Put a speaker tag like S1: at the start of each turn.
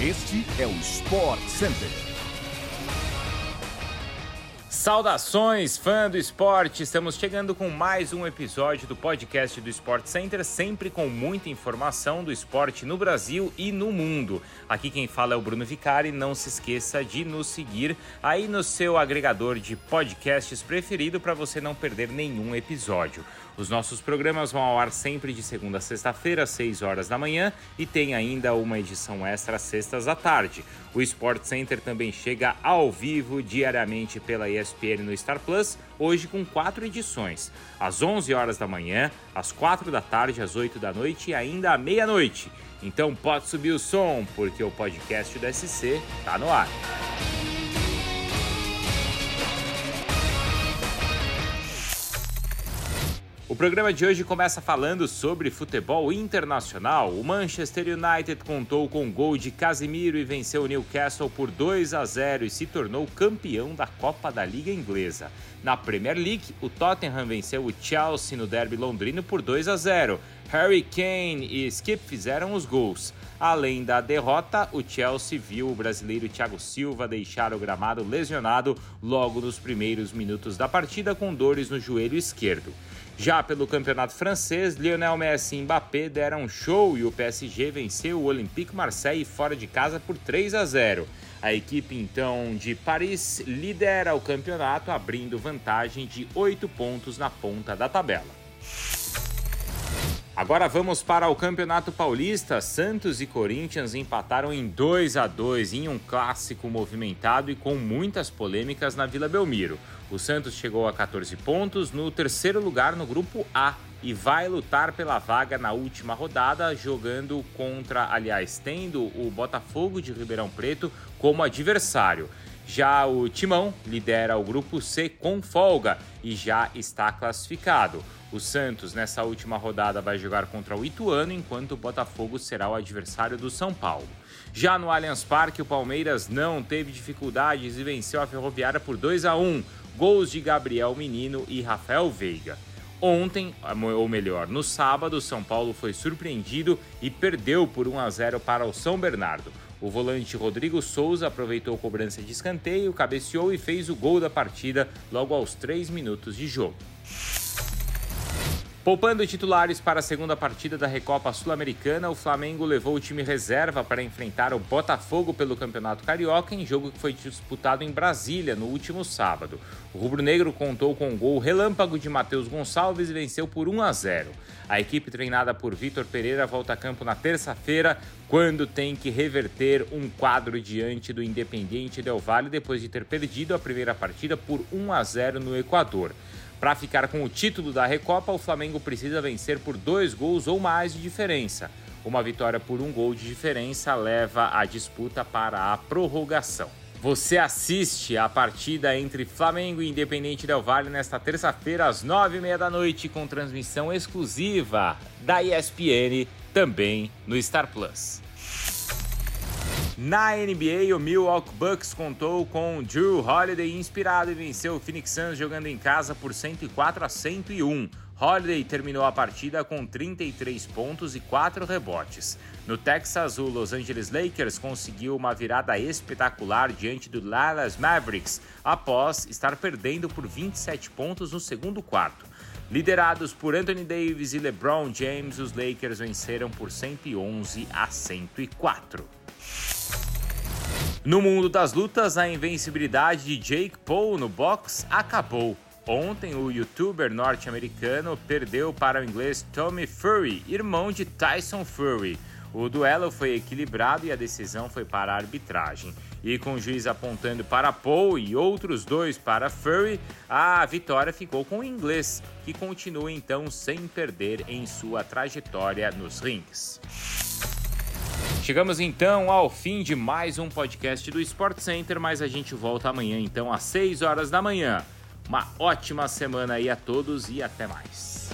S1: Este é o Sport Center.
S2: Saudações, fã do esporte! Estamos chegando com mais um episódio do podcast do Sport Center, sempre com muita informação do esporte no Brasil e no mundo. Aqui quem fala é o Bruno Vicari. Não se esqueça de nos seguir aí no seu agregador de podcasts preferido para você não perder nenhum episódio. Os nossos programas vão ao ar sempre de segunda a sexta-feira, às 6 horas da manhã, e tem ainda uma edição extra às sextas à tarde. O Sport Center também chega ao vivo diariamente pela ESPN no Star Plus, hoje com quatro edições: às 11 horas da manhã, às 4 da tarde, às 8 da noite e ainda à meia-noite. Então pode subir o som, porque o podcast do SC está no ar. O programa de hoje começa falando sobre futebol internacional. O Manchester United contou com o gol de Casemiro e venceu o Newcastle por 2 a 0 e se tornou campeão da Copa da Liga Inglesa. Na Premier League, o Tottenham venceu o Chelsea no derby londrino por 2 a 0. Harry Kane e Skip fizeram os gols. Além da derrota, o Chelsea viu o brasileiro Thiago Silva deixar o gramado lesionado logo nos primeiros minutos da partida com dores no joelho esquerdo. Já pelo campeonato francês, Lionel Messi e Mbappé deram um show e o PSG venceu o Olympique Marseille fora de casa por 3 a 0. A equipe então de Paris lidera o campeonato, abrindo vantagem de 8 pontos na ponta da tabela. Agora vamos para o Campeonato Paulista. Santos e Corinthians empataram em 2 a 2 em um clássico movimentado e com muitas polêmicas na Vila Belmiro. O Santos chegou a 14 pontos no terceiro lugar no grupo A e vai lutar pela vaga na última rodada, jogando contra, aliás, tendo o Botafogo de Ribeirão Preto como adversário. Já o Timão lidera o grupo C com folga e já está classificado. O Santos, nessa última rodada, vai jogar contra o Ituano, enquanto o Botafogo será o adversário do São Paulo. Já no Allianz Parque, o Palmeiras não teve dificuldades e venceu a Ferroviária por 2 a 1, gols de Gabriel Menino e Rafael Veiga. Ontem, ou melhor, no sábado, São Paulo foi surpreendido e perdeu por 1 a 0 para o São Bernardo. O volante Rodrigo Souza aproveitou a cobrança de escanteio, cabeceou e fez o gol da partida logo aos 3 minutos de jogo. Poupando titulares para a segunda partida da Recopa Sul-Americana, o Flamengo levou o time reserva para enfrentar o Botafogo pelo Campeonato Carioca em jogo que foi disputado em Brasília no último sábado. O rubro-negro contou com um gol relâmpago de Matheus Gonçalves e venceu por 1 a 0. A equipe treinada por Vitor Pereira volta a campo na terça-feira, quando tem que reverter um quadro diante do Independiente Del Valle depois de ter perdido a primeira partida por 1 a 0 no Equador. Para ficar com o título da Recopa, o Flamengo precisa vencer por dois gols ou mais de diferença. Uma vitória por um gol de diferença leva a disputa para a prorrogação. Você assiste a partida entre Flamengo e Independente Del Valle nesta terça-feira às nove e meia da noite com transmissão exclusiva da ESPN também no Star Plus. Na NBA, o Milwaukee Bucks contou com Drew Holiday inspirado e venceu o Phoenix Suns jogando em casa por 104 a 101. Holiday terminou a partida com 33 pontos e 4 rebotes. No Texas, o Los Angeles Lakers conseguiu uma virada espetacular diante do Dallas Mavericks após estar perdendo por 27 pontos no segundo quarto. Liderados por Anthony Davis e LeBron James, os Lakers venceram por 111 a 104. No mundo das lutas, a invencibilidade de Jake Paul no boxe acabou. Ontem, o youtuber norte-americano perdeu para o inglês Tommy Fury, irmão de Tyson Fury. O duelo foi equilibrado e a decisão foi para a arbitragem. E com o juiz apontando para Paul e outros dois para Fury, a vitória ficou com o inglês, que continua então sem perder em sua trajetória nos rings. Chegamos então ao fim de mais um podcast do Sport Center, mas a gente volta amanhã então às 6 horas da manhã. Uma ótima semana aí a todos e até mais.